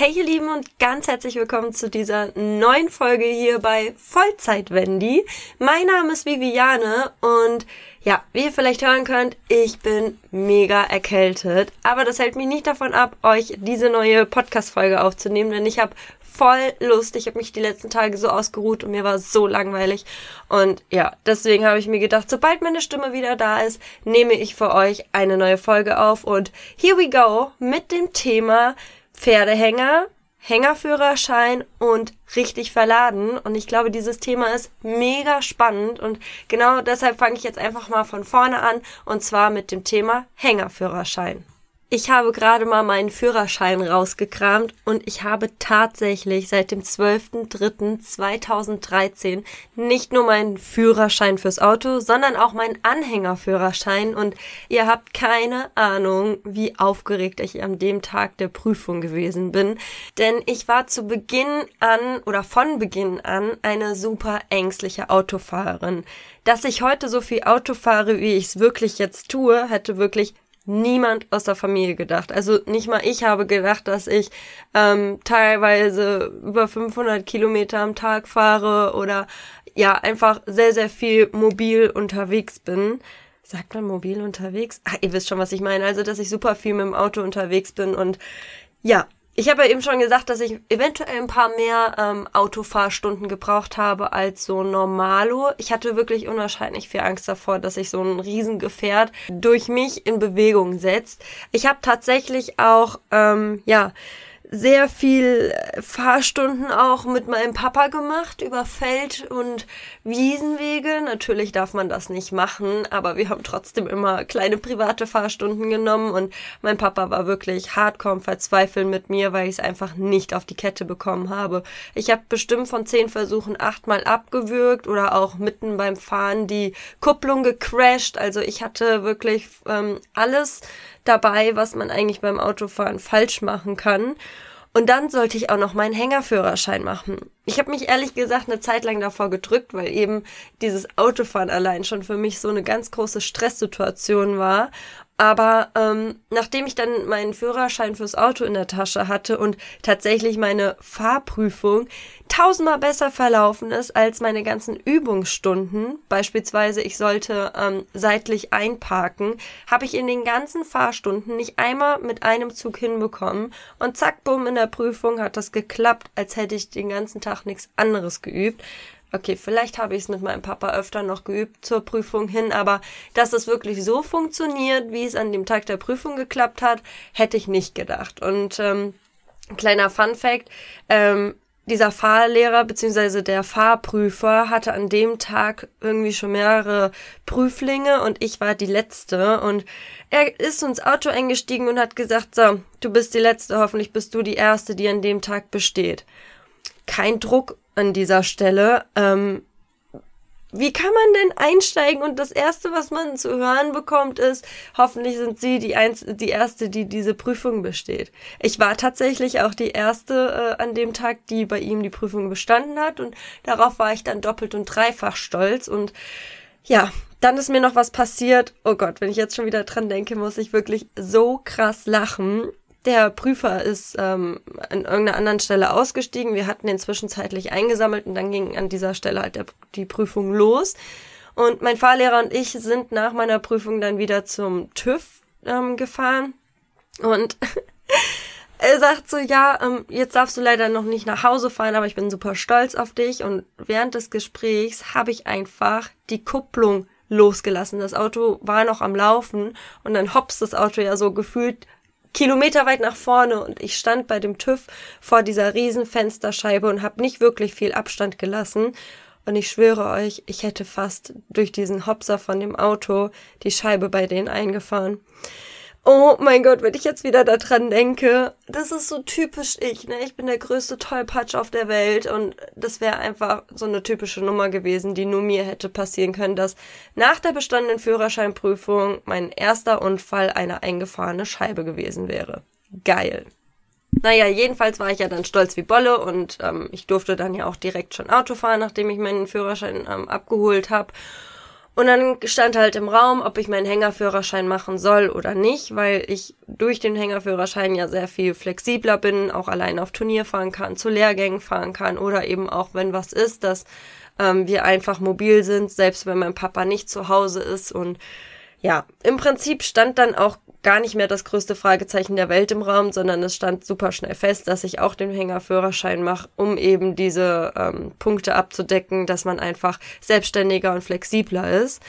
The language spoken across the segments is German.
Hey ihr Lieben und ganz herzlich willkommen zu dieser neuen Folge hier bei Vollzeit Wendy. Mein Name ist Viviane und ja, wie ihr vielleicht hören könnt, ich bin mega erkältet, aber das hält mich nicht davon ab, euch diese neue Podcast Folge aufzunehmen, denn ich habe voll Lust. Ich habe mich die letzten Tage so ausgeruht und mir war so langweilig. Und ja, deswegen habe ich mir gedacht, sobald meine Stimme wieder da ist, nehme ich für euch eine neue Folge auf. Und here we go mit dem Thema Pferdehänger, Hängerführerschein und richtig verladen. Und ich glaube, dieses Thema ist mega spannend. Und genau deshalb fange ich jetzt einfach mal von vorne an. Und zwar mit dem Thema Hängerführerschein. Ich habe gerade mal meinen Führerschein rausgekramt und ich habe tatsächlich seit dem 12.03.2013 nicht nur meinen Führerschein fürs Auto, sondern auch meinen Anhängerführerschein und ihr habt keine Ahnung, wie aufgeregt ich an dem Tag der Prüfung gewesen bin, denn ich war zu Beginn an oder von Beginn an eine super ängstliche Autofahrerin. Dass ich heute so viel Auto fahre, wie ich es wirklich jetzt tue, hätte wirklich niemand aus der Familie gedacht. Also nicht mal ich habe gedacht, dass ich ähm, teilweise über 500 Kilometer am Tag fahre oder ja einfach sehr, sehr viel mobil unterwegs bin. Sagt man mobil unterwegs? Ach, ihr wisst schon, was ich meine. Also, dass ich super viel mit dem Auto unterwegs bin und ja, ich habe ja eben schon gesagt, dass ich eventuell ein paar mehr ähm, Autofahrstunden gebraucht habe als so normalo. Ich hatte wirklich unwahrscheinlich viel Angst davor, dass sich so ein Riesengefährt durch mich in Bewegung setzt. Ich habe tatsächlich auch, ähm, ja, sehr viel Fahrstunden auch mit meinem Papa gemacht über Feld- und Wiesenwege. Natürlich darf man das nicht machen, aber wir haben trotzdem immer kleine private Fahrstunden genommen und mein Papa war wirklich hardcore verzweifeln mit mir, weil ich es einfach nicht auf die Kette bekommen habe. Ich habe bestimmt von zehn Versuchen achtmal abgewürgt oder auch mitten beim Fahren die Kupplung gecrashed. Also ich hatte wirklich ähm, alles dabei, was man eigentlich beim Autofahren falsch machen kann. Und dann sollte ich auch noch meinen Hängerführerschein machen. Ich habe mich ehrlich gesagt eine Zeit lang davor gedrückt, weil eben dieses Autofahren allein schon für mich so eine ganz große Stresssituation war. Aber ähm, nachdem ich dann meinen Führerschein fürs Auto in der Tasche hatte und tatsächlich meine Fahrprüfung tausendmal besser verlaufen ist als meine ganzen Übungsstunden, beispielsweise ich sollte ähm, seitlich einparken, habe ich in den ganzen Fahrstunden nicht einmal mit einem Zug hinbekommen. Und zack, bumm, in der Prüfung hat das geklappt, als hätte ich den ganzen Tag nichts anderes geübt okay, vielleicht habe ich es mit meinem Papa öfter noch geübt zur Prüfung hin, aber dass es wirklich so funktioniert, wie es an dem Tag der Prüfung geklappt hat, hätte ich nicht gedacht. Und ähm, kleiner Fun fact, ähm, dieser Fahrlehrer bzw. der Fahrprüfer hatte an dem Tag irgendwie schon mehrere Prüflinge und ich war die letzte und er ist ins Auto eingestiegen und hat gesagt, so, du bist die letzte, hoffentlich bist du die erste, die an dem Tag besteht. Kein Druck an dieser Stelle. Ähm, wie kann man denn einsteigen und das erste, was man zu hören bekommt, ist, hoffentlich sind Sie die, Einz die erste, die diese Prüfung besteht. Ich war tatsächlich auch die erste äh, an dem Tag, die bei ihm die Prüfung bestanden hat und darauf war ich dann doppelt und dreifach stolz und ja, dann ist mir noch was passiert. Oh Gott, wenn ich jetzt schon wieder dran denke, muss ich wirklich so krass lachen. Der Prüfer ist ähm, an irgendeiner anderen Stelle ausgestiegen. Wir hatten den zwischenzeitlich eingesammelt und dann ging an dieser Stelle halt der, die Prüfung los. Und mein Fahrlehrer und ich sind nach meiner Prüfung dann wieder zum TÜV ähm, gefahren. Und er sagt so, ja, ähm, jetzt darfst du leider noch nicht nach Hause fahren, aber ich bin super stolz auf dich. Und während des Gesprächs habe ich einfach die Kupplung losgelassen. Das Auto war noch am Laufen und dann hops das Auto ja so gefühlt kilometerweit nach vorne und ich stand bei dem TÜV vor dieser riesen Fensterscheibe und habe nicht wirklich viel Abstand gelassen. Und ich schwöre euch, ich hätte fast durch diesen Hopser von dem Auto die Scheibe bei denen eingefahren. Oh mein Gott, wenn ich jetzt wieder daran denke, das ist so typisch ich, ne? Ich bin der größte Tollpatsch auf der Welt und das wäre einfach so eine typische Nummer gewesen, die nur mir hätte passieren können, dass nach der bestandenen Führerscheinprüfung mein erster Unfall eine eingefahrene Scheibe gewesen wäre. Geil. Naja, jedenfalls war ich ja dann stolz wie Bolle und ähm, ich durfte dann ja auch direkt schon Auto fahren, nachdem ich meinen Führerschein ähm, abgeholt habe. Und dann stand halt im Raum, ob ich meinen Hängerführerschein machen soll oder nicht, weil ich durch den Hängerführerschein ja sehr viel flexibler bin, auch allein auf Turnier fahren kann, zu Lehrgängen fahren kann oder eben auch, wenn was ist, dass ähm, wir einfach mobil sind, selbst wenn mein Papa nicht zu Hause ist. Und ja, im Prinzip stand dann auch gar nicht mehr das größte Fragezeichen der Welt im Raum, sondern es stand super schnell fest, dass ich auch den Hängerführerschein mache, um eben diese ähm, Punkte abzudecken, dass man einfach selbstständiger und flexibler ist.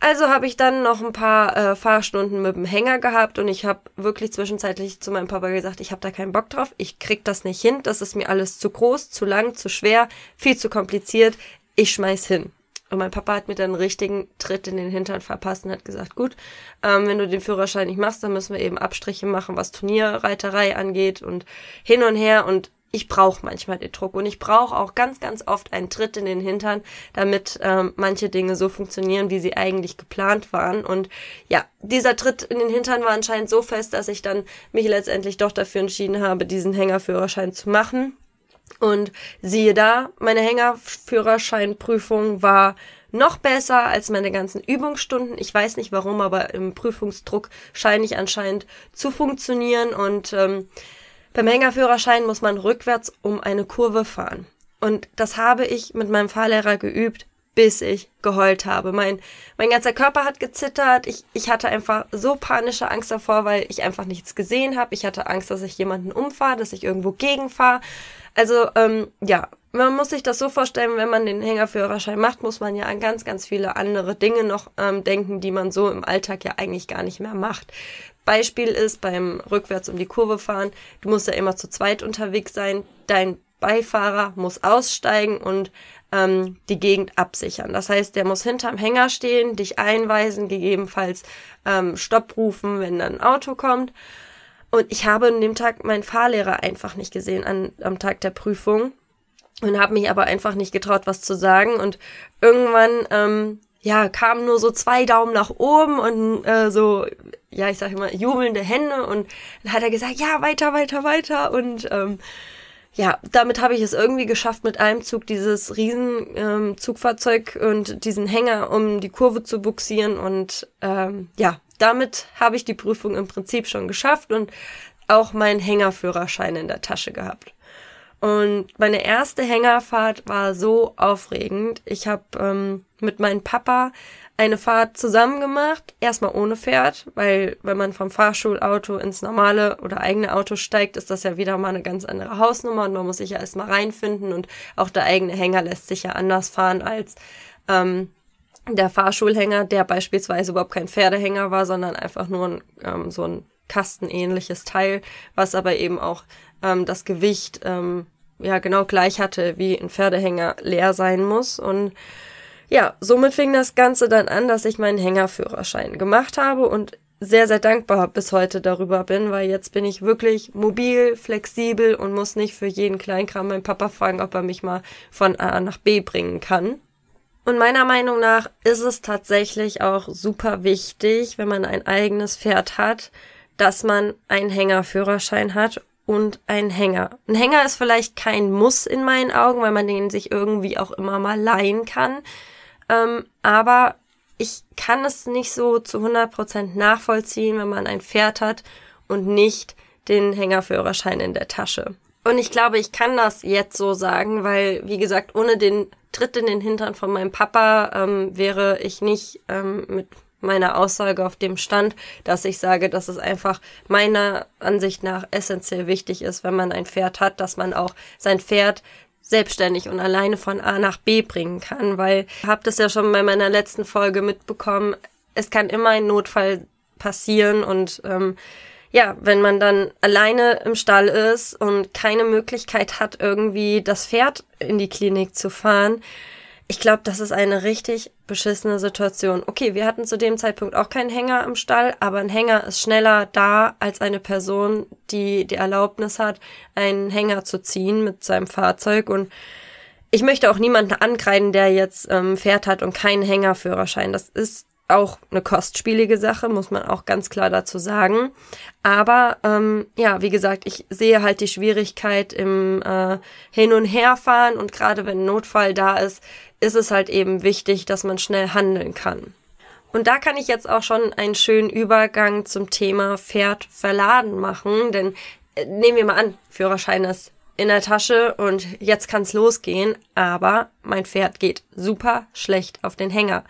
Also habe ich dann noch ein paar äh, Fahrstunden mit dem Hänger gehabt und ich habe wirklich zwischenzeitlich zu meinem Papa gesagt, ich habe da keinen Bock drauf, ich krieg das nicht hin, das ist mir alles zu groß, zu lang, zu schwer, viel zu kompliziert, ich schmeiß hin. Und mein Papa hat mir dann einen richtigen Tritt in den Hintern verpasst und hat gesagt, gut, ähm, wenn du den Führerschein nicht machst, dann müssen wir eben Abstriche machen, was Turnierreiterei angeht und hin und her. Und ich brauche manchmal den Druck und ich brauche auch ganz, ganz oft einen Tritt in den Hintern, damit ähm, manche Dinge so funktionieren, wie sie eigentlich geplant waren. Und ja, dieser Tritt in den Hintern war anscheinend so fest, dass ich dann mich letztendlich doch dafür entschieden habe, diesen Hängerführerschein zu machen. Und siehe da, meine Hängerführerscheinprüfung war noch besser als meine ganzen Übungsstunden. Ich weiß nicht warum, aber im Prüfungsdruck scheine ich anscheinend zu funktionieren. Und ähm, beim Hängerführerschein muss man rückwärts um eine Kurve fahren. Und das habe ich mit meinem Fahrlehrer geübt, bis ich geheult habe. Mein, mein ganzer Körper hat gezittert. Ich, ich hatte einfach so panische Angst davor, weil ich einfach nichts gesehen habe. Ich hatte Angst, dass ich jemanden umfahre, dass ich irgendwo gegenfahre. Also ähm, ja, man muss sich das so vorstellen, wenn man den Hängerführerschein macht, muss man ja an ganz, ganz viele andere Dinge noch ähm, denken, die man so im Alltag ja eigentlich gar nicht mehr macht. Beispiel ist beim rückwärts um die Kurve fahren, du musst ja immer zu zweit unterwegs sein, dein Beifahrer muss aussteigen und ähm, die Gegend absichern. Das heißt, der muss hinterm Hänger stehen, dich einweisen, gegebenenfalls ähm, Stopp rufen, wenn dann ein Auto kommt. Und ich habe an dem Tag meinen Fahrlehrer einfach nicht gesehen an, am Tag der Prüfung und habe mich aber einfach nicht getraut, was zu sagen. Und irgendwann, ähm, ja, kamen nur so zwei Daumen nach oben und äh, so, ja, ich sage immer, jubelnde Hände. Und dann hat er gesagt, ja, weiter, weiter, weiter. Und ähm, ja, damit habe ich es irgendwie geschafft, mit einem Zug dieses riesen ähm, und diesen Hänger um die Kurve zu buxieren. Und ähm, ja, damit habe ich die Prüfung im Prinzip schon geschafft und auch meinen Hängerführerschein in der Tasche gehabt. Und meine erste Hängerfahrt war so aufregend. Ich habe ähm, mit meinem Papa eine Fahrt zusammen gemacht, erstmal ohne Pferd, weil wenn man vom Fahrschulauto ins normale oder eigene Auto steigt, ist das ja wieder mal eine ganz andere Hausnummer und man muss sich ja erstmal reinfinden und auch der eigene Hänger lässt sich ja anders fahren als ähm, der Fahrschulhänger, der beispielsweise überhaupt kein Pferdehänger war, sondern einfach nur ein, ähm, so ein kastenähnliches Teil, was aber eben auch ähm, das Gewicht ähm, ja genau gleich hatte, wie ein Pferdehänger leer sein muss. Und ja, somit fing das Ganze dann an, dass ich meinen Hängerführerschein gemacht habe und sehr, sehr dankbar bis heute darüber bin, weil jetzt bin ich wirklich mobil, flexibel und muss nicht für jeden Kleinkram meinen Papa fragen, ob er mich mal von A nach B bringen kann. Und meiner Meinung nach ist es tatsächlich auch super wichtig, wenn man ein eigenes Pferd hat, dass man einen Hängerführerschein hat und einen Hänger. Ein Hänger ist vielleicht kein Muss in meinen Augen, weil man den sich irgendwie auch immer mal leihen kann. Ähm, aber ich kann es nicht so zu 100% nachvollziehen, wenn man ein Pferd hat und nicht den Hängerführerschein in der Tasche. Und ich glaube, ich kann das jetzt so sagen, weil, wie gesagt, ohne den Tritt in den Hintern von meinem Papa ähm, wäre ich nicht ähm, mit meiner Aussage auf dem Stand, dass ich sage, dass es einfach meiner Ansicht nach essentiell wichtig ist, wenn man ein Pferd hat, dass man auch sein Pferd selbstständig und alleine von A nach B bringen kann, weil ich habe das ja schon bei meiner letzten Folge mitbekommen, es kann immer ein Notfall passieren und ähm, ja, wenn man dann alleine im Stall ist und keine Möglichkeit hat, irgendwie das Pferd in die Klinik zu fahren, ich glaube, das ist eine richtig beschissene Situation. Okay, wir hatten zu dem Zeitpunkt auch keinen Hänger im Stall, aber ein Hänger ist schneller da als eine Person, die die Erlaubnis hat, einen Hänger zu ziehen mit seinem Fahrzeug. Und ich möchte auch niemanden ankreiden, der jetzt ähm, Pferd hat und keinen Hängerführerschein. Das ist auch eine kostspielige Sache, muss man auch ganz klar dazu sagen. Aber ähm, ja, wie gesagt, ich sehe halt die Schwierigkeit im äh, Hin- und Herfahren und gerade wenn Notfall da ist, ist es halt eben wichtig, dass man schnell handeln kann. Und da kann ich jetzt auch schon einen schönen Übergang zum Thema Pferd verladen machen, denn äh, nehmen wir mal an, Führerschein ist in der Tasche und jetzt kann's losgehen, aber mein Pferd geht super schlecht auf den Hänger.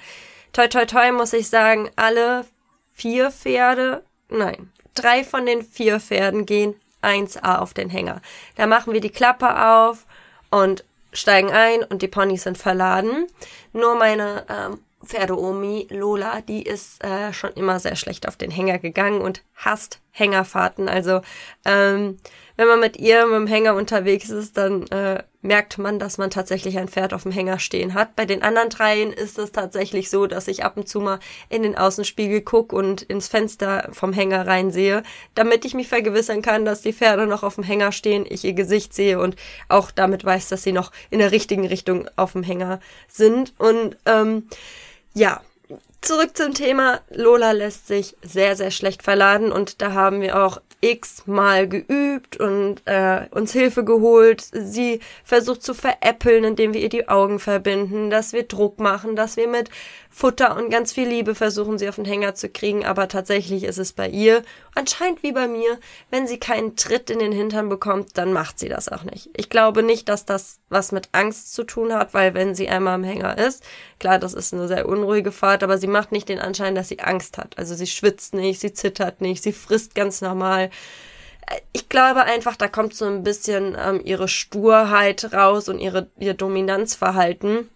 Toi toi toi muss ich sagen, alle vier Pferde, nein, drei von den vier Pferden gehen 1A auf den Hänger. Da machen wir die Klappe auf und steigen ein und die Ponys sind verladen. Nur meine ähm, Pferdeomi Lola, die ist äh, schon immer sehr schlecht auf den Hänger gegangen und hasst Hängerfahrten. Also ähm, wenn man mit ihr mit dem Hänger unterwegs ist, dann äh, merkt man, dass man tatsächlich ein Pferd auf dem Hänger stehen hat. Bei den anderen dreien ist es tatsächlich so, dass ich ab und zu mal in den Außenspiegel gucke und ins Fenster vom Hänger reinsehe, damit ich mich vergewissern kann, dass die Pferde noch auf dem Hänger stehen, ich ihr Gesicht sehe und auch damit weiß, dass sie noch in der richtigen Richtung auf dem Hänger sind. Und ähm, ja, zurück zum Thema. Lola lässt sich sehr, sehr schlecht verladen und da haben wir auch x-mal geübt und äh, uns Hilfe geholt. Sie versucht zu veräppeln, indem wir ihr die Augen verbinden, dass wir Druck machen, dass wir mit Futter und ganz viel Liebe versuchen, sie auf den Hänger zu kriegen. Aber tatsächlich ist es bei ihr anscheinend wie bei mir, wenn sie keinen Tritt in den Hintern bekommt, dann macht sie das auch nicht. Ich glaube nicht, dass das was mit Angst zu tun hat, weil wenn sie einmal am Hänger ist, klar, das ist eine sehr unruhige Fahrt, aber sie macht nicht den Anschein, dass sie Angst hat. Also sie schwitzt nicht, sie zittert nicht, sie frisst ganz normal ich glaube einfach, da kommt so ein bisschen ähm, ihre Sturheit raus und ihre, ihr Dominanzverhalten.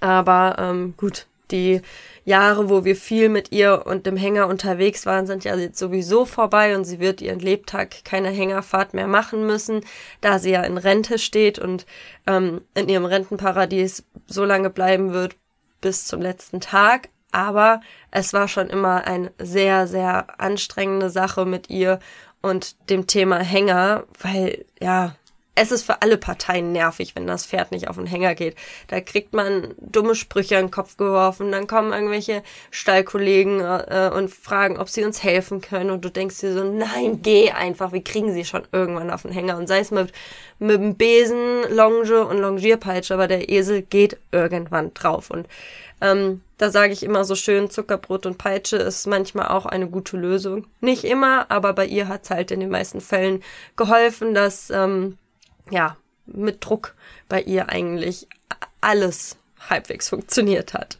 Aber ähm, gut, die Jahre, wo wir viel mit ihr und dem Hänger unterwegs waren, sind ja jetzt sowieso vorbei und sie wird ihren Lebtag keine Hängerfahrt mehr machen müssen, da sie ja in Rente steht und ähm, in ihrem Rentenparadies so lange bleiben wird bis zum letzten Tag. Aber es war schon immer eine sehr, sehr anstrengende Sache mit ihr und dem Thema Hänger, weil ja, es ist für alle Parteien nervig, wenn das Pferd nicht auf den Hänger geht. Da kriegt man dumme Sprüche in den Kopf geworfen, dann kommen irgendwelche Stallkollegen äh, und fragen, ob sie uns helfen können. Und du denkst dir so, nein, geh einfach, wir kriegen sie schon irgendwann auf den Hänger. Und sei es mit, mit dem Besen, Longe und Longierpeitsche, aber der Esel geht irgendwann drauf. Und ähm, da sage ich immer so schön, Zuckerbrot und Peitsche ist manchmal auch eine gute Lösung. Nicht immer, aber bei ihr hat's halt in den meisten Fällen geholfen, dass ähm, ja, mit Druck bei ihr eigentlich alles halbwegs funktioniert hat.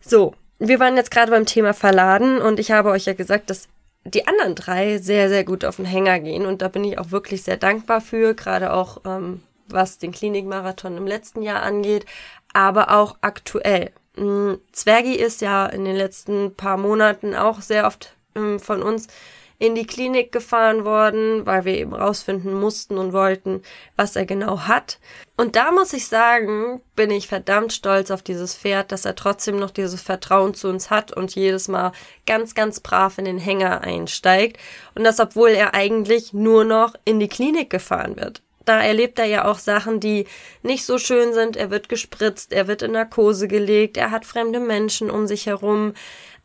So, wir waren jetzt gerade beim Thema Verladen und ich habe euch ja gesagt, dass die anderen drei sehr, sehr gut auf den Hänger gehen und da bin ich auch wirklich sehr dankbar für, gerade auch ähm, was den Klinikmarathon im letzten Jahr angeht, aber auch aktuell. Mm, Zwergi ist ja in den letzten paar Monaten auch sehr oft ähm, von uns in die Klinik gefahren worden, weil wir eben rausfinden mussten und wollten, was er genau hat. Und da muss ich sagen, bin ich verdammt stolz auf dieses Pferd, dass er trotzdem noch dieses Vertrauen zu uns hat und jedes Mal ganz, ganz brav in den Hänger einsteigt. Und das, obwohl er eigentlich nur noch in die Klinik gefahren wird da erlebt er ja auch Sachen, die nicht so schön sind. Er wird gespritzt, er wird in Narkose gelegt, er hat fremde Menschen um sich herum.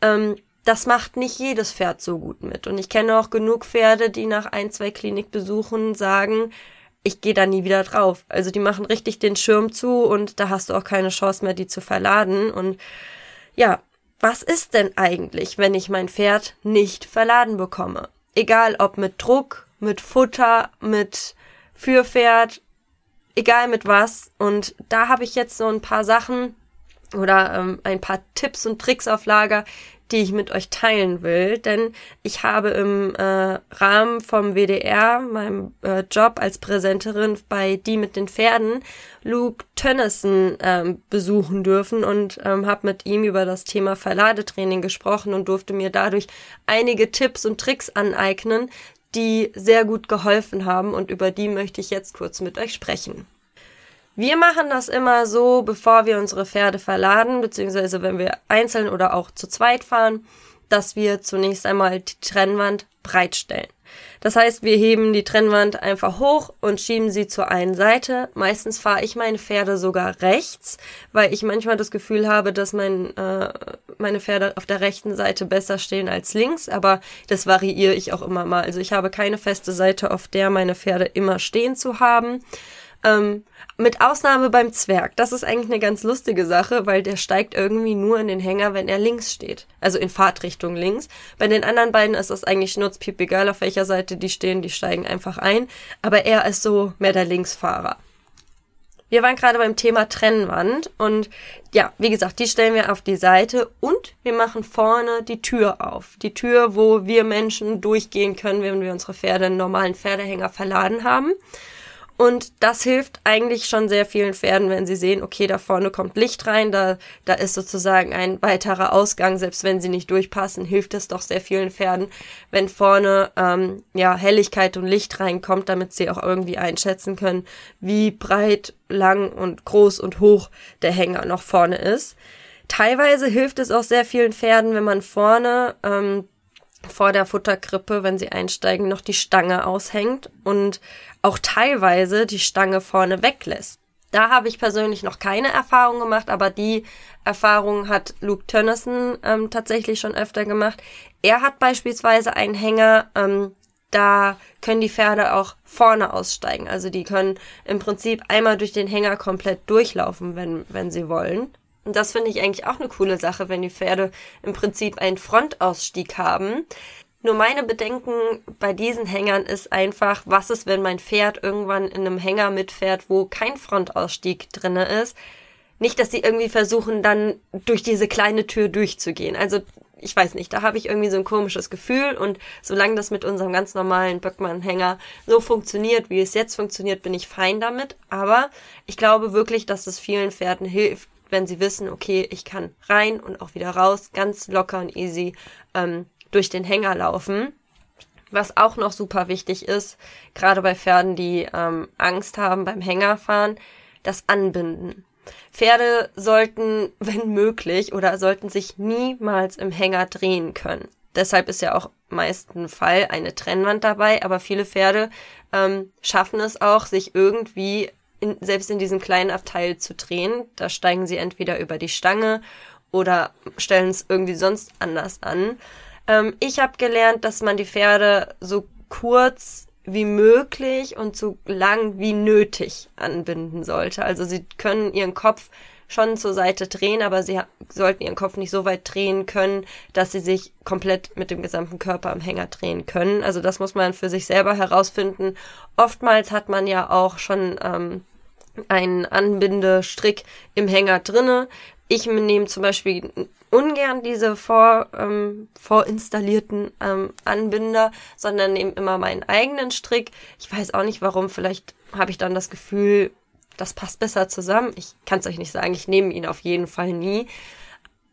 Ähm, das macht nicht jedes Pferd so gut mit. Und ich kenne auch genug Pferde, die nach ein, zwei Klinikbesuchen sagen, ich gehe da nie wieder drauf. Also die machen richtig den Schirm zu und da hast du auch keine Chance mehr, die zu verladen. Und ja, was ist denn eigentlich, wenn ich mein Pferd nicht verladen bekomme? Egal ob mit Druck, mit Futter, mit Fürpferd, egal mit was. Und da habe ich jetzt so ein paar Sachen oder ähm, ein paar Tipps und Tricks auf Lager, die ich mit euch teilen will, denn ich habe im äh, Rahmen vom WDR, meinem äh, Job als Präsenterin bei Die mit den Pferden, Luke Tönnissen ähm, besuchen dürfen und ähm, habe mit ihm über das Thema Verladetraining gesprochen und durfte mir dadurch einige Tipps und Tricks aneignen, die sehr gut geholfen haben und über die möchte ich jetzt kurz mit euch sprechen. Wir machen das immer so, bevor wir unsere Pferde verladen, beziehungsweise wenn wir einzeln oder auch zu zweit fahren, dass wir zunächst einmal die Trennwand breitstellen. Das heißt, wir heben die Trennwand einfach hoch und schieben sie zur einen Seite. Meistens fahre ich meine Pferde sogar rechts, weil ich manchmal das Gefühl habe, dass mein, äh, meine Pferde auf der rechten Seite besser stehen als links, aber das variiere ich auch immer mal. Also ich habe keine feste Seite, auf der meine Pferde immer stehen zu haben. Ähm, mit Ausnahme beim Zwerg. Das ist eigentlich eine ganz lustige Sache, weil der steigt irgendwie nur in den Hänger, wenn er links steht. Also in Fahrtrichtung links. Bei den anderen beiden ist das eigentlich schnurzpiep egal, auf welcher Seite die stehen, die steigen einfach ein. Aber er ist so mehr der Linksfahrer. Wir waren gerade beim Thema Trennwand und ja, wie gesagt, die stellen wir auf die Seite und wir machen vorne die Tür auf. Die Tür, wo wir Menschen durchgehen können, wenn wir unsere Pferde einen normalen Pferdehänger verladen haben. Und das hilft eigentlich schon sehr vielen Pferden, wenn sie sehen, okay, da vorne kommt Licht rein, da, da ist sozusagen ein weiterer Ausgang, selbst wenn sie nicht durchpassen, hilft es doch sehr vielen Pferden, wenn vorne ähm, ja Helligkeit und Licht reinkommt, damit sie auch irgendwie einschätzen können, wie breit, lang und groß und hoch der Hänger noch vorne ist. Teilweise hilft es auch sehr vielen Pferden, wenn man vorne ähm, vor der Futterkrippe, wenn sie einsteigen, noch die Stange aushängt und auch teilweise die Stange vorne weglässt. Da habe ich persönlich noch keine Erfahrung gemacht, aber die Erfahrung hat Luke Tönnissen ähm, tatsächlich schon öfter gemacht. Er hat beispielsweise einen Hänger, ähm, da können die Pferde auch vorne aussteigen. Also die können im Prinzip einmal durch den Hänger komplett durchlaufen, wenn, wenn sie wollen. Und das finde ich eigentlich auch eine coole Sache, wenn die Pferde im Prinzip einen Frontausstieg haben. Nur meine Bedenken bei diesen Hängern ist einfach, was ist, wenn mein Pferd irgendwann in einem Hänger mitfährt, wo kein Frontausstieg drinne ist. Nicht, dass sie irgendwie versuchen, dann durch diese kleine Tür durchzugehen. Also ich weiß nicht, da habe ich irgendwie so ein komisches Gefühl und solange das mit unserem ganz normalen Böckmann-Hänger so funktioniert, wie es jetzt funktioniert, bin ich fein damit. Aber ich glaube wirklich, dass es vielen Pferden hilft, wenn sie wissen, okay, ich kann rein und auch wieder raus, ganz locker und easy ähm, durch den Hänger laufen. Was auch noch super wichtig ist, gerade bei Pferden, die ähm, Angst haben beim Hängerfahren, das Anbinden. Pferde sollten, wenn möglich, oder sollten sich niemals im Hänger drehen können. Deshalb ist ja auch meisten Fall eine Trennwand dabei, aber viele Pferde ähm, schaffen es auch, sich irgendwie in, selbst in diesem kleinen Abteil zu drehen. Da steigen sie entweder über die Stange oder stellen es irgendwie sonst anders an. Ähm, ich habe gelernt, dass man die Pferde so kurz wie möglich und so lang wie nötig anbinden sollte. Also sie können ihren Kopf schon zur Seite drehen, aber sie sollten ihren Kopf nicht so weit drehen können, dass sie sich komplett mit dem gesamten Körper am Hänger drehen können. Also das muss man für sich selber herausfinden. Oftmals hat man ja auch schon ähm, einen Anbindestrick im Hänger drinne. Ich nehme zum Beispiel ungern diese vor, ähm, vorinstallierten ähm, Anbinder, sondern nehme immer meinen eigenen Strick. Ich weiß auch nicht warum, vielleicht habe ich dann das Gefühl, das passt besser zusammen. Ich kann es euch nicht sagen, ich nehme ihn auf jeden Fall nie.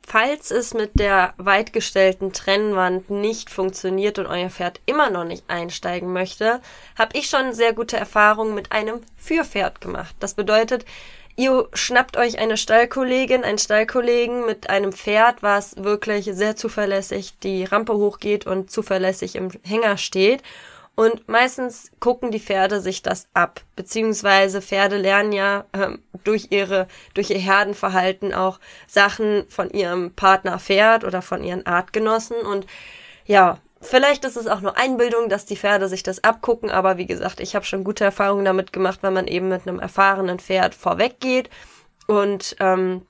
Falls es mit der weitgestellten Trennwand nicht funktioniert und euer Pferd immer noch nicht einsteigen möchte, habe ich schon sehr gute Erfahrungen mit einem Führpferd gemacht. Das bedeutet, ihr schnappt euch eine Stallkollegin, einen Stallkollegen mit einem Pferd, was wirklich sehr zuverlässig die Rampe hochgeht und zuverlässig im Hänger steht. Und meistens gucken die Pferde sich das ab, beziehungsweise Pferde lernen ja ähm, durch ihre, durch ihr Herdenverhalten auch Sachen von ihrem Partner Pferd oder von ihren Artgenossen. Und ja, vielleicht ist es auch nur Einbildung, dass die Pferde sich das abgucken, aber wie gesagt, ich habe schon gute Erfahrungen damit gemacht, wenn man eben mit einem erfahrenen Pferd vorweg geht und ähm,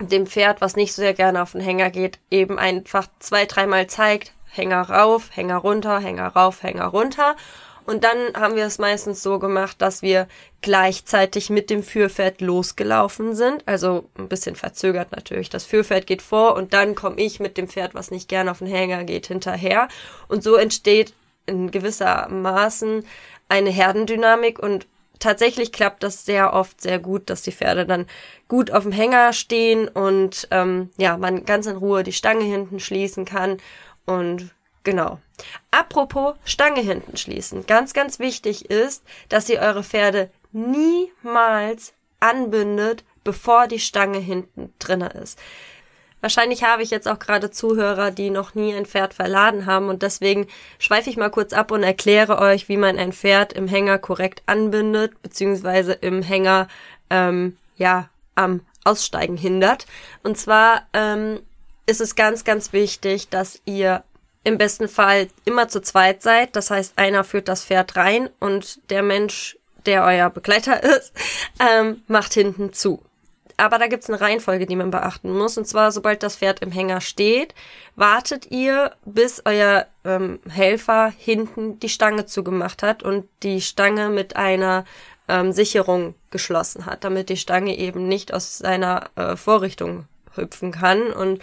dem Pferd, was nicht so sehr gerne auf den Hänger geht, eben einfach zwei, dreimal zeigt, Hänger rauf, Hänger runter, Hänger rauf, Hänger runter. Und dann haben wir es meistens so gemacht, dass wir gleichzeitig mit dem Führpferd losgelaufen sind. Also ein bisschen verzögert natürlich. Das Führpferd geht vor und dann komme ich mit dem Pferd, was nicht gerne auf den Hänger geht, hinterher. Und so entsteht in gewisser Maßen eine Herdendynamik und tatsächlich klappt das sehr oft sehr gut, dass die Pferde dann gut auf dem Hänger stehen und ähm, ja, man ganz in Ruhe die Stange hinten schließen kann und genau. Apropos Stange hinten schließen. Ganz, ganz wichtig ist, dass ihr eure Pferde niemals anbindet, bevor die Stange hinten drinne ist. Wahrscheinlich habe ich jetzt auch gerade Zuhörer, die noch nie ein Pferd verladen haben und deswegen schweife ich mal kurz ab und erkläre euch, wie man ein Pferd im Hänger korrekt anbindet, beziehungsweise im Hänger, ähm, ja, am Aussteigen hindert. Und zwar ähm, ist es ganz, ganz wichtig, dass ihr im besten Fall immer zu zweit seid. Das heißt, einer führt das Pferd rein und der Mensch, der euer Begleiter ist, ähm, macht hinten zu. Aber da gibt's eine Reihenfolge, die man beachten muss. Und zwar, sobald das Pferd im Hänger steht, wartet ihr, bis euer ähm, Helfer hinten die Stange zugemacht hat und die Stange mit einer ähm, Sicherung geschlossen hat, damit die Stange eben nicht aus seiner äh, Vorrichtung hüpfen kann. Und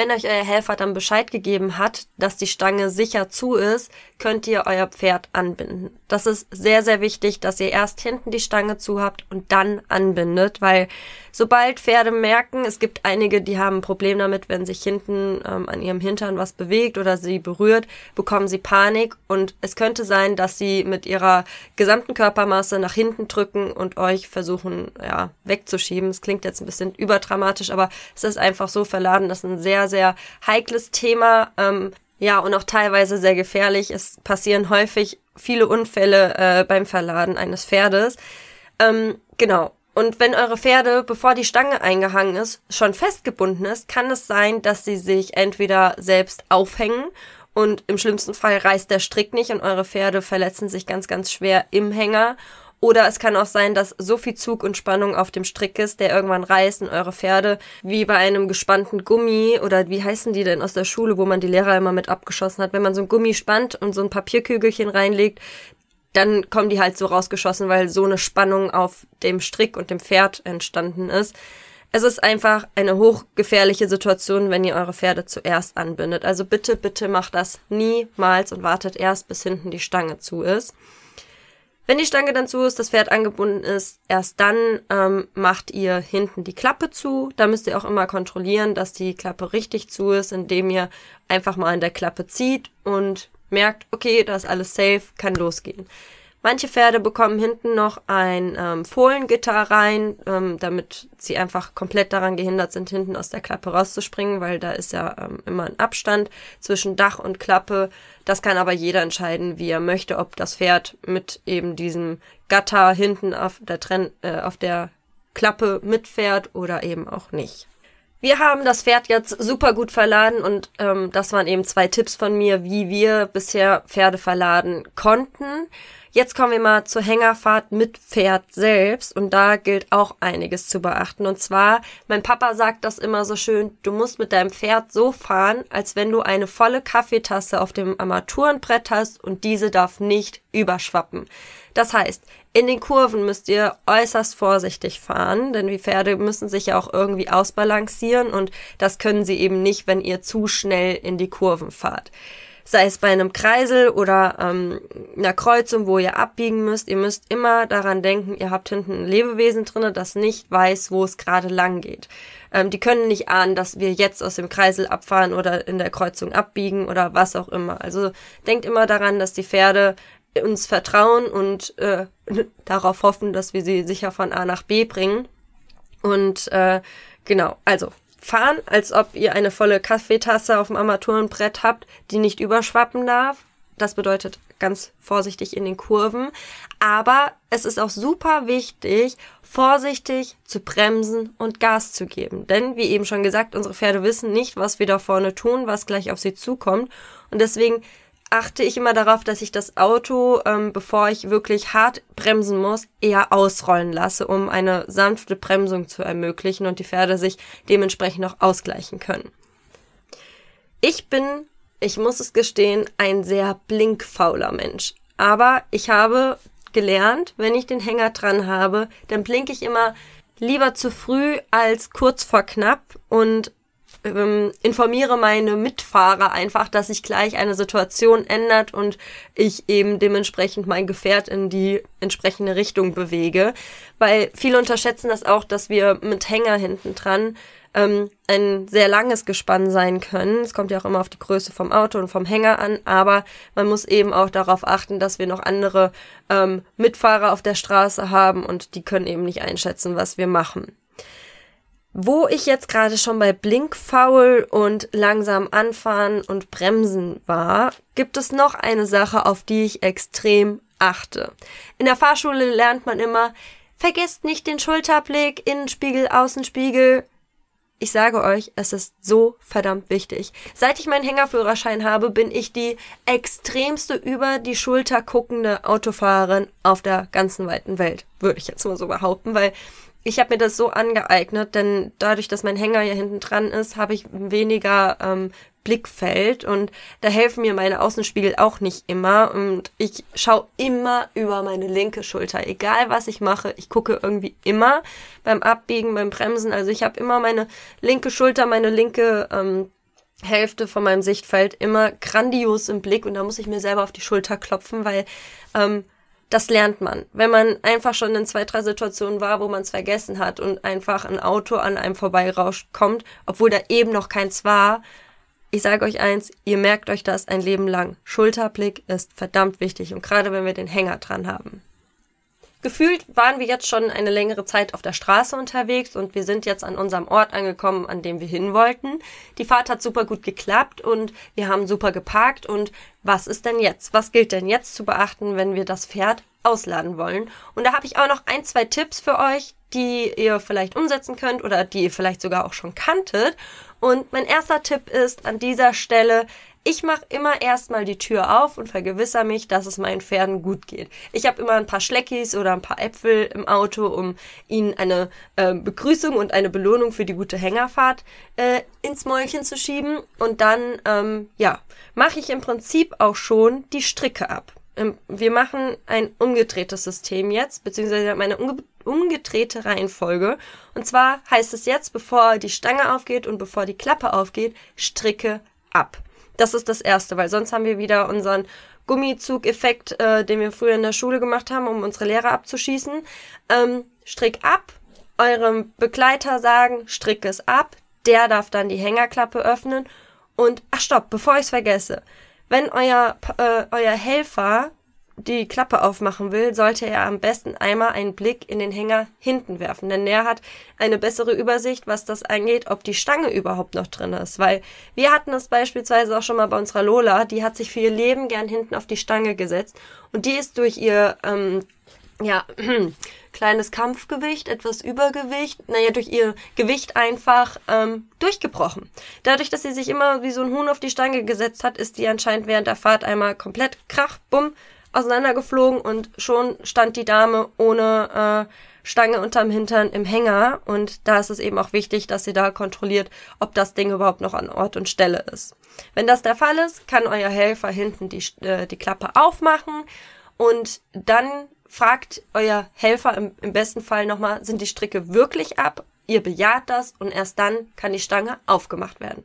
wenn euch euer Helfer dann Bescheid gegeben hat, dass die Stange sicher zu ist, könnt ihr euer Pferd anbinden. Das ist sehr, sehr wichtig, dass ihr erst hinten die Stange zu habt und dann anbindet, weil sobald Pferde merken, es gibt einige, die haben ein Problem damit, wenn sich hinten ähm, an ihrem Hintern was bewegt oder sie berührt, bekommen sie Panik und es könnte sein, dass sie mit ihrer gesamten Körpermasse nach hinten drücken und euch versuchen, ja, wegzuschieben. Es klingt jetzt ein bisschen überdramatisch, aber es ist einfach so verladen, das ist ein sehr, sehr heikles Thema. Ähm, ja, und auch teilweise sehr gefährlich. Es passieren häufig viele Unfälle äh, beim Verladen eines Pferdes. Ähm, genau. Und wenn eure Pferde, bevor die Stange eingehangen ist, schon festgebunden ist, kann es sein, dass sie sich entweder selbst aufhängen und im schlimmsten Fall reißt der Strick nicht und eure Pferde verletzen sich ganz, ganz schwer im Hänger oder es kann auch sein, dass so viel Zug und Spannung auf dem Strick ist, der irgendwann reißt und eure Pferde wie bei einem gespannten Gummi oder wie heißen die denn aus der Schule, wo man die Lehrer immer mit abgeschossen hat, wenn man so ein Gummi spannt und so ein Papierkügelchen reinlegt, dann kommen die halt so rausgeschossen, weil so eine Spannung auf dem Strick und dem Pferd entstanden ist. Es ist einfach eine hochgefährliche Situation, wenn ihr eure Pferde zuerst anbindet. Also bitte, bitte macht das niemals und wartet erst, bis hinten die Stange zu ist. Wenn die Stange dann zu ist, das Pferd angebunden ist, erst dann ähm, macht ihr hinten die Klappe zu. Da müsst ihr auch immer kontrollieren, dass die Klappe richtig zu ist, indem ihr einfach mal an der Klappe zieht und merkt, okay, da ist alles safe, kann losgehen. Manche Pferde bekommen hinten noch ein ähm, Fohlengitter rein, ähm, damit sie einfach komplett daran gehindert sind, hinten aus der Klappe rauszuspringen, weil da ist ja ähm, immer ein Abstand zwischen Dach und Klappe. Das kann aber jeder entscheiden, wie er möchte, ob das Pferd mit eben diesem Gatter hinten auf der, Tren äh, auf der Klappe mitfährt oder eben auch nicht. Wir haben das Pferd jetzt super gut verladen und ähm, das waren eben zwei Tipps von mir, wie wir bisher Pferde verladen konnten. Jetzt kommen wir mal zur Hängerfahrt mit Pferd selbst und da gilt auch einiges zu beachten. Und zwar, mein Papa sagt das immer so schön, du musst mit deinem Pferd so fahren, als wenn du eine volle Kaffeetasse auf dem Armaturenbrett hast und diese darf nicht überschwappen. Das heißt, in den Kurven müsst ihr äußerst vorsichtig fahren, denn die Pferde müssen sich ja auch irgendwie ausbalancieren und das können sie eben nicht, wenn ihr zu schnell in die Kurven fahrt sei es bei einem Kreisel oder ähm, einer Kreuzung, wo ihr abbiegen müsst. Ihr müsst immer daran denken, ihr habt hinten ein Lebewesen drinne, das nicht weiß, wo es gerade lang geht. Ähm, die können nicht ahnen, dass wir jetzt aus dem Kreisel abfahren oder in der Kreuzung abbiegen oder was auch immer. Also denkt immer daran, dass die Pferde uns vertrauen und äh, darauf hoffen, dass wir sie sicher von A nach B bringen. Und äh, genau, also fahren, als ob ihr eine volle Kaffeetasse auf dem Armaturenbrett habt, die nicht überschwappen darf. Das bedeutet ganz vorsichtig in den Kurven. Aber es ist auch super wichtig, vorsichtig zu bremsen und Gas zu geben. Denn, wie eben schon gesagt, unsere Pferde wissen nicht, was wir da vorne tun, was gleich auf sie zukommt. Und deswegen achte ich immer darauf, dass ich das Auto, ähm, bevor ich wirklich hart bremsen muss, eher ausrollen lasse, um eine sanfte Bremsung zu ermöglichen und die Pferde sich dementsprechend auch ausgleichen können. Ich bin, ich muss es gestehen, ein sehr blinkfauler Mensch. Aber ich habe gelernt, wenn ich den Hänger dran habe, dann blinke ich immer lieber zu früh als kurz vor knapp und ähm, informiere meine Mitfahrer einfach, dass sich gleich eine Situation ändert und ich eben dementsprechend mein Gefährt in die entsprechende Richtung bewege. Weil viele unterschätzen das auch, dass wir mit Hänger hinten dran ähm, ein sehr langes Gespann sein können. Es kommt ja auch immer auf die Größe vom Auto und vom Hänger an, aber man muss eben auch darauf achten, dass wir noch andere ähm, Mitfahrer auf der Straße haben und die können eben nicht einschätzen, was wir machen. Wo ich jetzt gerade schon bei Blinkfaul und langsam anfahren und bremsen war, gibt es noch eine Sache, auf die ich extrem achte. In der Fahrschule lernt man immer, vergesst nicht den Schulterblick, Innenspiegel, Außenspiegel. ich sage euch, es ist so verdammt wichtig. Seit ich meinen Hängerführerschein habe, bin ich die extremste über die Schulter guckende Autofahrerin auf der ganzen weiten Welt. Würde ich jetzt mal so behaupten, weil ich habe mir das so angeeignet, denn dadurch, dass mein Hänger hier hinten dran ist, habe ich weniger ähm, Blickfeld und da helfen mir meine Außenspiegel auch nicht immer und ich schaue immer über meine linke Schulter, egal was ich mache, ich gucke irgendwie immer beim Abbiegen, beim Bremsen, also ich habe immer meine linke Schulter, meine linke ähm, Hälfte von meinem Sichtfeld immer grandios im Blick und da muss ich mir selber auf die Schulter klopfen, weil ähm, das lernt man. Wenn man einfach schon in zwei, drei Situationen war, wo man es vergessen hat und einfach ein Auto an einem vorbeirauscht kommt, obwohl da eben noch keins war, ich sage euch eins, ihr merkt euch das ein Leben lang. Schulterblick ist verdammt wichtig und gerade wenn wir den Hänger dran haben. Gefühlt waren wir jetzt schon eine längere Zeit auf der Straße unterwegs und wir sind jetzt an unserem Ort angekommen, an dem wir hin wollten. Die Fahrt hat super gut geklappt und wir haben super geparkt und was ist denn jetzt? Was gilt denn jetzt zu beachten, wenn wir das Pferd ausladen wollen? Und da habe ich auch noch ein, zwei Tipps für euch, die ihr vielleicht umsetzen könnt oder die ihr vielleicht sogar auch schon kanntet. Und mein erster Tipp ist an dieser Stelle, ich mache immer erstmal die Tür auf und vergewissere mich, dass es meinen Pferden gut geht. Ich habe immer ein paar Schleckis oder ein paar Äpfel im Auto, um ihnen eine äh, Begrüßung und eine Belohnung für die gute Hängerfahrt äh, ins Mäulchen zu schieben. Und dann, ähm, ja, mache ich im Prinzip auch schon die Stricke ab. Ähm, wir machen ein umgedrehtes System jetzt, beziehungsweise meine umge umgedrehte Reihenfolge. Und zwar heißt es jetzt, bevor die Stange aufgeht und bevor die Klappe aufgeht, stricke ab. Das ist das Erste, weil sonst haben wir wieder unseren Gummizug-Effekt, äh, den wir früher in der Schule gemacht haben, um unsere Lehrer abzuschießen. Ähm, strick ab, eurem Begleiter sagen, strick es ab, der darf dann die Hängerklappe öffnen. Und, ach stopp, bevor ich es vergesse, wenn euer, äh, euer Helfer die Klappe aufmachen will, sollte er am besten einmal einen Blick in den Hänger hinten werfen, denn der hat eine bessere Übersicht, was das angeht, ob die Stange überhaupt noch drin ist, weil wir hatten es beispielsweise auch schon mal bei unserer Lola, die hat sich für ihr Leben gern hinten auf die Stange gesetzt. Und die ist durch ihr ähm, ja, kleines Kampfgewicht, etwas Übergewicht, naja, durch ihr Gewicht einfach ähm, durchgebrochen. Dadurch, dass sie sich immer wie so ein Huhn auf die Stange gesetzt hat, ist die anscheinend während der Fahrt einmal komplett krach, bumm, auseinandergeflogen und schon stand die Dame ohne äh, Stange unterm Hintern im Hänger und da ist es eben auch wichtig, dass sie da kontrolliert, ob das Ding überhaupt noch an Ort und Stelle ist. Wenn das der Fall ist, kann euer Helfer hinten die, äh, die Klappe aufmachen und dann fragt euer Helfer im, im besten Fall nochmal, sind die Stricke wirklich ab? Ihr bejaht das und erst dann kann die Stange aufgemacht werden.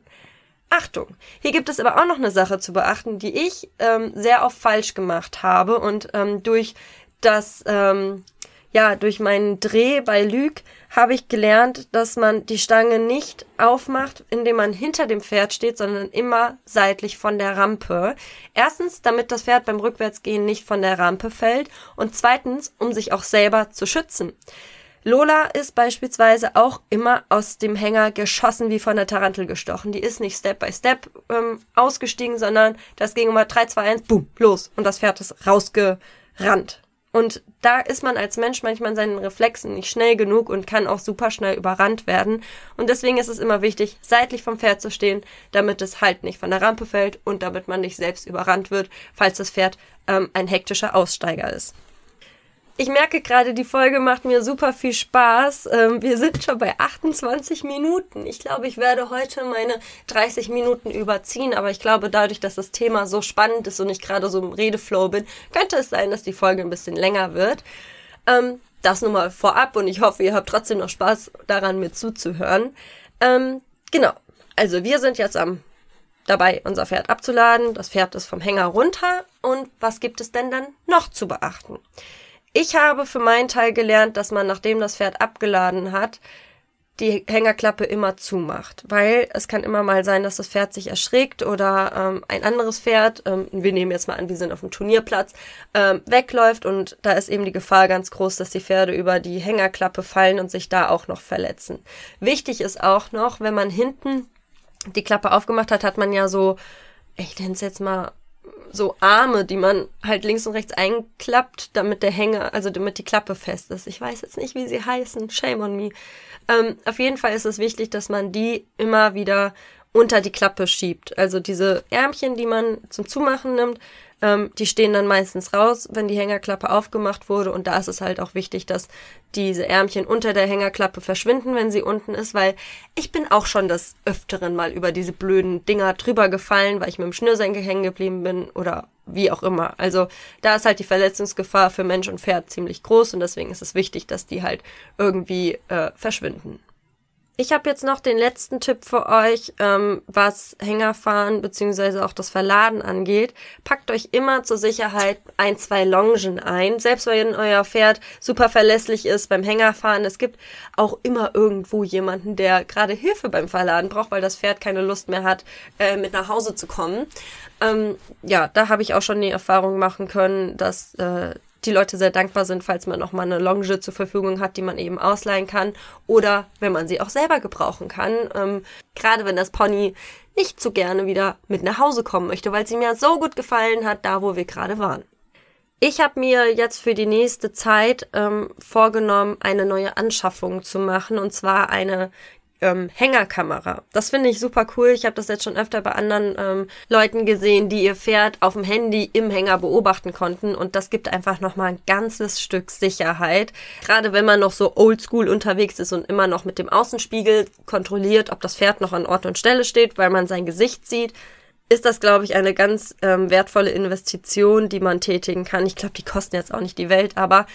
Achtung, hier gibt es aber auch noch eine Sache zu beachten, die ich ähm, sehr oft falsch gemacht habe und ähm, durch das, ähm, ja, durch meinen Dreh bei Lüg habe ich gelernt, dass man die Stange nicht aufmacht, indem man hinter dem Pferd steht, sondern immer seitlich von der Rampe. Erstens, damit das Pferd beim Rückwärtsgehen nicht von der Rampe fällt und zweitens, um sich auch selber zu schützen. Lola ist beispielsweise auch immer aus dem Hänger geschossen wie von der Tarantel gestochen. Die ist nicht Step by Step ähm, ausgestiegen, sondern das ging immer 3, 2, 1, boom, los. Und das Pferd ist rausgerannt. Und da ist man als Mensch manchmal in seinen Reflexen nicht schnell genug und kann auch super schnell überrannt werden. Und deswegen ist es immer wichtig, seitlich vom Pferd zu stehen, damit es halt nicht von der Rampe fällt und damit man nicht selbst überrannt wird, falls das Pferd ähm, ein hektischer Aussteiger ist. Ich merke gerade, die Folge macht mir super viel Spaß. Ähm, wir sind schon bei 28 Minuten. Ich glaube, ich werde heute meine 30 Minuten überziehen, aber ich glaube, dadurch, dass das Thema so spannend ist und ich gerade so im Redeflow bin, könnte es sein, dass die Folge ein bisschen länger wird. Ähm, das nur mal vorab und ich hoffe, ihr habt trotzdem noch Spaß daran, mir zuzuhören. Ähm, genau. Also wir sind jetzt am dabei, unser Pferd abzuladen. Das Pferd ist vom Hänger runter. Und was gibt es denn dann noch zu beachten? Ich habe für meinen Teil gelernt, dass man, nachdem das Pferd abgeladen hat, die Hängerklappe immer zumacht, weil es kann immer mal sein, dass das Pferd sich erschrickt oder ähm, ein anderes Pferd, ähm, wir nehmen jetzt mal an, wir sind auf dem Turnierplatz, ähm, wegläuft und da ist eben die Gefahr ganz groß, dass die Pferde über die Hängerklappe fallen und sich da auch noch verletzen. Wichtig ist auch noch, wenn man hinten die Klappe aufgemacht hat, hat man ja so, ich nenne es jetzt mal so Arme, die man halt links und rechts einklappt, damit der Hänger, also damit die Klappe fest ist. Ich weiß jetzt nicht, wie sie heißen. Shame on me. Ähm, auf jeden Fall ist es wichtig, dass man die immer wieder unter die Klappe schiebt. Also diese Ärmchen, die man zum Zumachen nimmt, ähm, die stehen dann meistens raus, wenn die Hängerklappe aufgemacht wurde. Und da ist es halt auch wichtig, dass diese Ärmchen unter der Hängerklappe verschwinden, wenn sie unten ist, weil ich bin auch schon des Öfteren mal über diese blöden Dinger drüber gefallen, weil ich mit dem Schnürsenkel hängen geblieben bin oder wie auch immer. Also da ist halt die Verletzungsgefahr für Mensch und Pferd ziemlich groß und deswegen ist es wichtig, dass die halt irgendwie äh, verschwinden. Ich habe jetzt noch den letzten Tipp für euch, ähm, was Hängerfahren beziehungsweise auch das Verladen angeht. Packt euch immer zur Sicherheit ein, zwei Longen ein. Selbst wenn euer Pferd super verlässlich ist beim Hängerfahren. Es gibt auch immer irgendwo jemanden, der gerade Hilfe beim Verladen braucht, weil das Pferd keine Lust mehr hat, äh, mit nach Hause zu kommen. Ähm, ja, da habe ich auch schon die Erfahrung machen können, dass äh, die Leute sehr dankbar sind, falls man noch mal eine Longe zur Verfügung hat, die man eben ausleihen kann oder wenn man sie auch selber gebrauchen kann. Ähm, gerade wenn das Pony nicht so gerne wieder mit nach Hause kommen möchte, weil sie mir so gut gefallen hat, da wo wir gerade waren. Ich habe mir jetzt für die nächste Zeit ähm, vorgenommen, eine neue Anschaffung zu machen, und zwar eine ähm, Hängerkamera. Das finde ich super cool. Ich habe das jetzt schon öfter bei anderen ähm, Leuten gesehen, die ihr Pferd auf dem Handy im Hänger beobachten konnten und das gibt einfach nochmal ein ganzes Stück Sicherheit. Gerade wenn man noch so oldschool unterwegs ist und immer noch mit dem Außenspiegel kontrolliert, ob das Pferd noch an Ort und Stelle steht, weil man sein Gesicht sieht, ist das, glaube ich, eine ganz ähm, wertvolle Investition, die man tätigen kann. Ich glaube, die kosten jetzt auch nicht die Welt, aber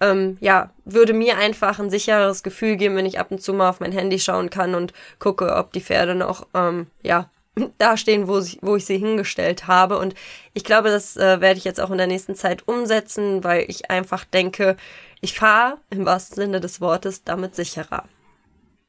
ähm, ja, würde mir einfach ein sicheres Gefühl geben, wenn ich ab und zu mal auf mein Handy schauen kann und gucke, ob die Pferde noch, ähm, ja, da stehen, wo, ich, wo ich sie hingestellt habe. Und ich glaube, das äh, werde ich jetzt auch in der nächsten Zeit umsetzen, weil ich einfach denke, ich fahre im wahrsten Sinne des Wortes damit sicherer.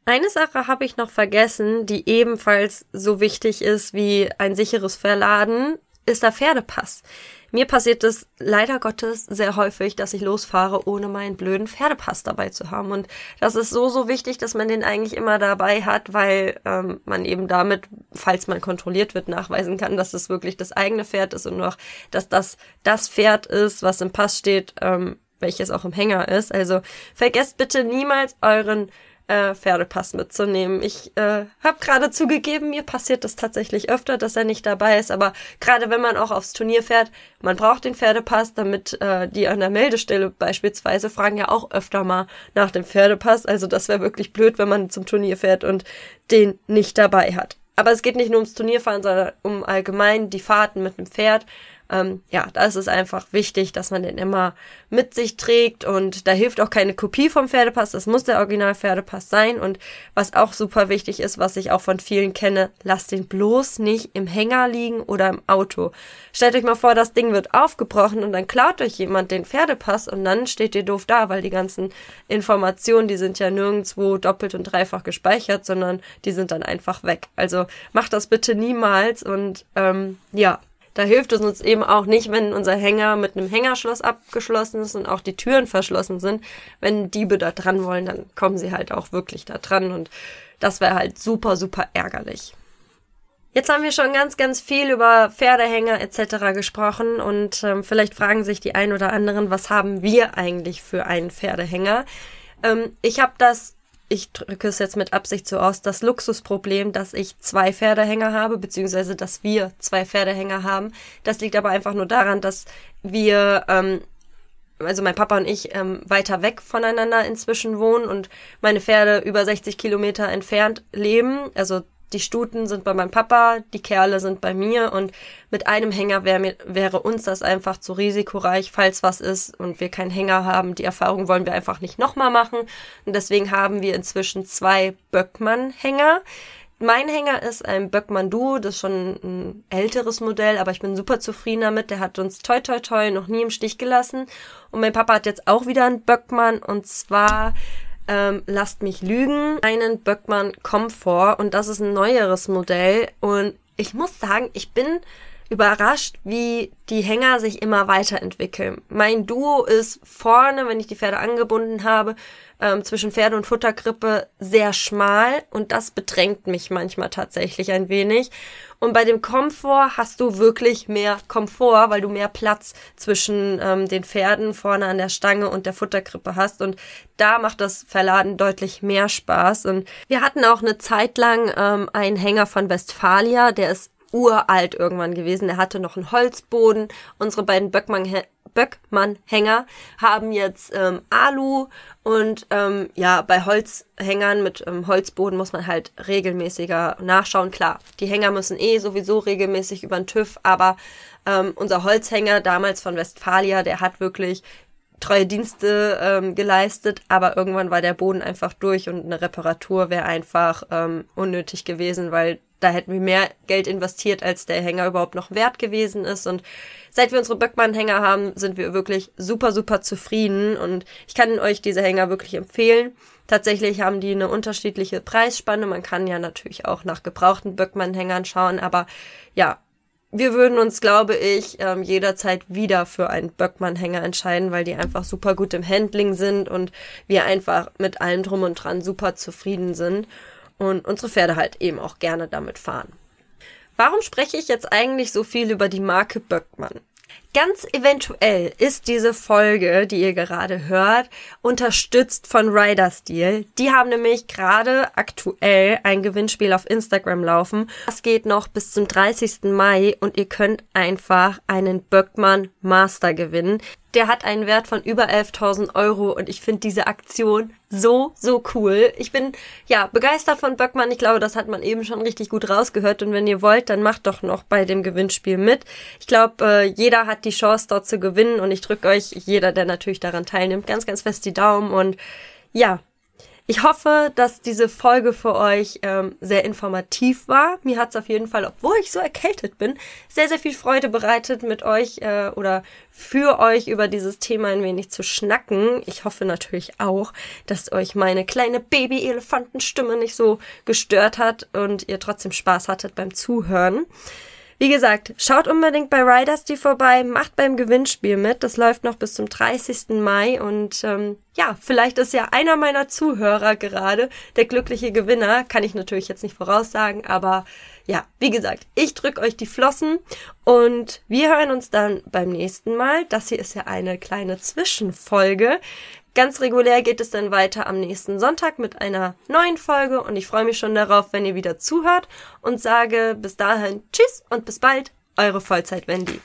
Eine Sache habe ich noch vergessen, die ebenfalls so wichtig ist wie ein sicheres Verladen, ist der Pferdepass. Mir passiert es leider Gottes sehr häufig, dass ich losfahre, ohne meinen blöden Pferdepass dabei zu haben. Und das ist so, so wichtig, dass man den eigentlich immer dabei hat, weil ähm, man eben damit, falls man kontrolliert wird, nachweisen kann, dass es wirklich das eigene Pferd ist und noch, dass das das Pferd ist, was im Pass steht, ähm, welches auch im Hänger ist. Also vergesst bitte niemals euren äh, Pferdepass mitzunehmen. Ich äh, habe gerade zugegeben, mir passiert das tatsächlich öfter, dass er nicht dabei ist, aber gerade wenn man auch aufs Turnier fährt, man braucht den Pferdepass, damit äh, die an der Meldestelle beispielsweise fragen ja auch öfter mal nach dem Pferdepass. Also das wäre wirklich blöd, wenn man zum Turnier fährt und den nicht dabei hat. Aber es geht nicht nur ums Turnierfahren, sondern um allgemein die Fahrten mit dem Pferd ähm, ja, da ist es einfach wichtig, dass man den immer mit sich trägt und da hilft auch keine Kopie vom Pferdepass, das muss der Original Pferdepass sein und was auch super wichtig ist, was ich auch von vielen kenne, lasst den bloß nicht im Hänger liegen oder im Auto. Stellt euch mal vor, das Ding wird aufgebrochen und dann klaut euch jemand den Pferdepass und dann steht ihr doof da, weil die ganzen Informationen, die sind ja nirgendwo doppelt und dreifach gespeichert, sondern die sind dann einfach weg. Also macht das bitte niemals und ähm, ja, da hilft es uns eben auch nicht, wenn unser Hänger mit einem Hängerschloss abgeschlossen ist und auch die Türen verschlossen sind. Wenn Diebe da dran wollen, dann kommen sie halt auch wirklich da dran und das wäre halt super, super ärgerlich. Jetzt haben wir schon ganz, ganz viel über Pferdehänger etc. gesprochen und ähm, vielleicht fragen sich die ein oder anderen, was haben wir eigentlich für einen Pferdehänger? Ähm, ich habe das ich drücke es jetzt mit Absicht so aus, das Luxusproblem, dass ich zwei Pferdehänger habe, beziehungsweise dass wir zwei Pferdehänger haben. Das liegt aber einfach nur daran, dass wir, ähm, also mein Papa und ich, ähm, weiter weg voneinander inzwischen wohnen und meine Pferde über 60 Kilometer entfernt leben. Also die Stuten sind bei meinem Papa, die Kerle sind bei mir und mit einem Hänger wär mir, wäre uns das einfach zu risikoreich, falls was ist und wir keinen Hänger haben. Die Erfahrung wollen wir einfach nicht nochmal machen und deswegen haben wir inzwischen zwei Böckmann-Hänger. Mein Hänger ist ein Böckmann Duo, das ist schon ein älteres Modell, aber ich bin super zufrieden damit. Der hat uns toi toi toi noch nie im Stich gelassen. Und mein Papa hat jetzt auch wieder einen Böckmann und zwar ähm, lasst mich lügen, einen Böckmann Comfort und das ist ein neueres Modell. Und ich muss sagen, ich bin überrascht, wie die Hänger sich immer weiterentwickeln. Mein Duo ist vorne, wenn ich die Pferde angebunden habe, ähm, zwischen Pferde und Futterkrippe sehr schmal und das bedrängt mich manchmal tatsächlich ein wenig. Und bei dem Komfort hast du wirklich mehr Komfort, weil du mehr Platz zwischen ähm, den Pferden vorne an der Stange und der Futterkrippe hast. Und da macht das Verladen deutlich mehr Spaß. Und wir hatten auch eine Zeit lang ähm, einen Hänger von Westfalia, der ist uralt irgendwann gewesen. Er hatte noch einen Holzboden. Unsere beiden Böckmann Böckmann-Hänger haben jetzt ähm, Alu und ähm, ja, bei Holzhängern mit ähm, Holzboden muss man halt regelmäßiger nachschauen. Klar, die Hänger müssen eh sowieso regelmäßig über den TÜV, aber ähm, unser Holzhänger damals von Westfalia, der hat wirklich treue Dienste ähm, geleistet, aber irgendwann war der Boden einfach durch und eine Reparatur wäre einfach ähm, unnötig gewesen, weil da hätten wir mehr Geld investiert, als der Hänger überhaupt noch wert gewesen ist. Und seit wir unsere Böckmann-Hänger haben, sind wir wirklich super, super zufrieden. Und ich kann euch diese Hänger wirklich empfehlen. Tatsächlich haben die eine unterschiedliche Preisspanne. Man kann ja natürlich auch nach gebrauchten Böckmann-Hängern schauen. Aber ja, wir würden uns, glaube ich, ähm, jederzeit wieder für einen Böckmann-Hänger entscheiden, weil die einfach super gut im Handling sind und wir einfach mit allem drum und dran super zufrieden sind und unsere Pferde halt eben auch gerne damit fahren. Warum spreche ich jetzt eigentlich so viel über die Marke Böckmann? Ganz eventuell ist diese Folge, die ihr gerade hört, unterstützt von Rider Steel. Die haben nämlich gerade aktuell ein Gewinnspiel auf Instagram laufen. Das geht noch bis zum 30. Mai und ihr könnt einfach einen Böckmann Master gewinnen. Der hat einen Wert von über 11.000 Euro und ich finde diese Aktion so, so cool. Ich bin, ja, begeistert von Böckmann. Ich glaube, das hat man eben schon richtig gut rausgehört. Und wenn ihr wollt, dann macht doch noch bei dem Gewinnspiel mit. Ich glaube, äh, jeder hat die Chance, dort zu gewinnen. Und ich drücke euch, jeder, der natürlich daran teilnimmt, ganz, ganz fest die Daumen. Und ja, ich hoffe, dass diese Folge für euch ähm, sehr informativ war. Mir hat es auf jeden Fall, obwohl ich so erkältet bin, sehr, sehr viel Freude bereitet, mit euch äh, oder für euch über dieses Thema ein wenig zu schnacken. Ich hoffe natürlich auch, dass euch meine kleine Baby-Elefantenstimme nicht so gestört hat und ihr trotzdem Spaß hattet beim Zuhören. Wie gesagt, schaut unbedingt bei Riders vorbei, macht beim Gewinnspiel mit. Das läuft noch bis zum 30. Mai und ähm, ja, vielleicht ist ja einer meiner Zuhörer gerade der glückliche Gewinner. Kann ich natürlich jetzt nicht voraussagen, aber ja, wie gesagt, ich drücke euch die Flossen und wir hören uns dann beim nächsten Mal. Das hier ist ja eine kleine Zwischenfolge. Ganz regulär geht es dann weiter am nächsten Sonntag mit einer neuen Folge und ich freue mich schon darauf, wenn ihr wieder zuhört und sage bis dahin Tschüss und bis bald, eure Vollzeit Wendy.